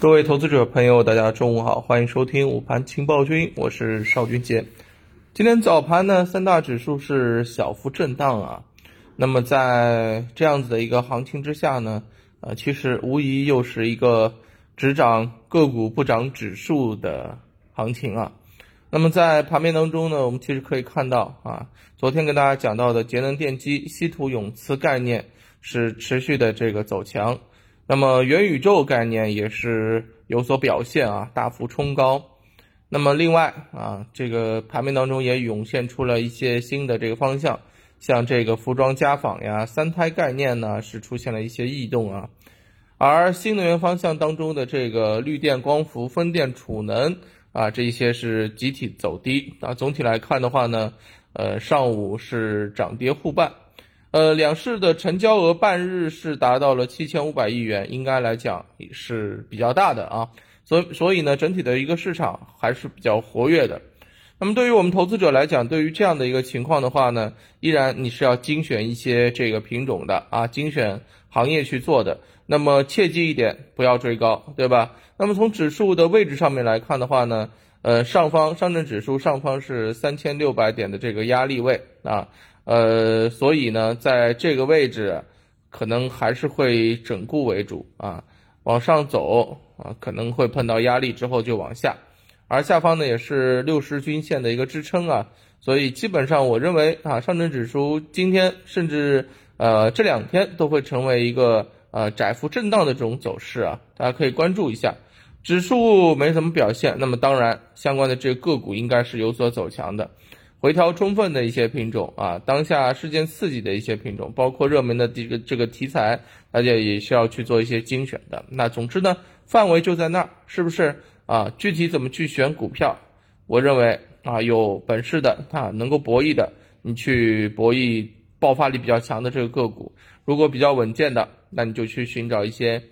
各位投资者朋友，大家中午好，欢迎收听午盘情报君，我是邵军杰。今天早盘呢，三大指数是小幅震荡啊。那么在这样子的一个行情之下呢，呃，其实无疑又是一个只涨个股不涨指数的行情啊。那么在盘面当中呢，我们其实可以看到啊，昨天跟大家讲到的节能电机、稀土永磁概念是持续的这个走强。那么元宇宙概念也是有所表现啊，大幅冲高。那么另外啊，这个盘面当中也涌现出了一些新的这个方向，像这个服装家纺呀、三胎概念呢是出现了一些异动啊。而新能源方向当中的这个绿电、光伏、风电、储能啊，这一些是集体走低啊。总体来看的话呢，呃，上午是涨跌互半。呃，两市的成交额半日是达到了七千五百亿元，应该来讲也是比较大的啊。所以，所以呢，整体的一个市场还是比较活跃的。那么，对于我们投资者来讲，对于这样的一个情况的话呢，依然你是要精选一些这个品种的啊，精选行业去做的。那么，切记一点，不要追高，对吧？那么，从指数的位置上面来看的话呢，呃，上方上证指数上方是三千六百点的这个压力位啊。呃，所以呢，在这个位置，可能还是会整固为主啊，往上走啊，可能会碰到压力之后就往下，而下方呢也是六十均线的一个支撑啊，所以基本上我认为啊，上证指数今天甚至呃这两天都会成为一个呃窄幅震荡的这种走势啊，大家可以关注一下。指数没什么表现，那么当然相关的这个个股应该是有所走强的。回调充分的一些品种啊，当下事件刺激的一些品种，包括热门的这个这个题材，大家也需要去做一些精选的。那总之呢，范围就在那儿，是不是啊？具体怎么去选股票，我认为啊，有本事的啊，能够博弈的，你去博弈爆发力比较强的这个个股；如果比较稳健的，那你就去寻找一些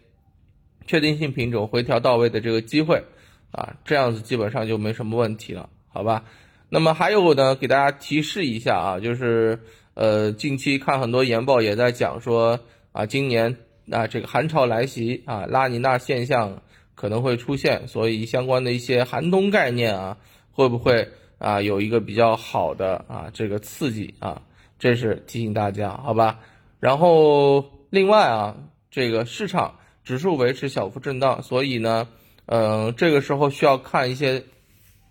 确定性品种回调到位的这个机会啊，这样子基本上就没什么问题了，好吧？那么还有呢，给大家提示一下啊，就是呃，近期看很多研报也在讲说啊，今年啊这个寒潮来袭啊，拉尼娜现象可能会出现，所以相关的一些寒冬概念啊，会不会啊有一个比较好的啊这个刺激啊？这是提醒大家，好吧？然后另外啊，这个市场指数维持小幅震荡，所以呢，嗯，这个时候需要看一些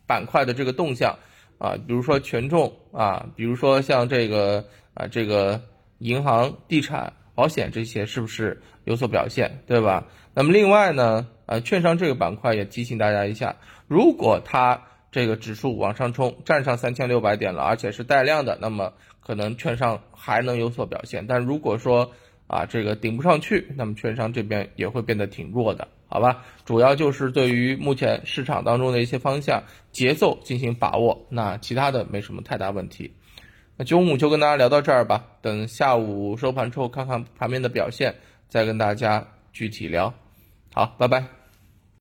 板块的这个动向。啊，比如说权重啊，比如说像这个啊，这个银行、地产、保险这些是不是有所表现，对吧？那么另外呢，啊，券商这个板块也提醒大家一下，如果它这个指数往上冲，站上三千六百点了，而且是带量的，那么可能券商还能有所表现。但如果说啊，这个顶不上去，那么券商这边也会变得挺弱的。好吧，主要就是对于目前市场当中的一些方向节奏进行把握，那其他的没什么太大问题。那中午就跟大家聊到这儿吧，等下午收盘之后看看盘面的表现，再跟大家具体聊。好，拜拜。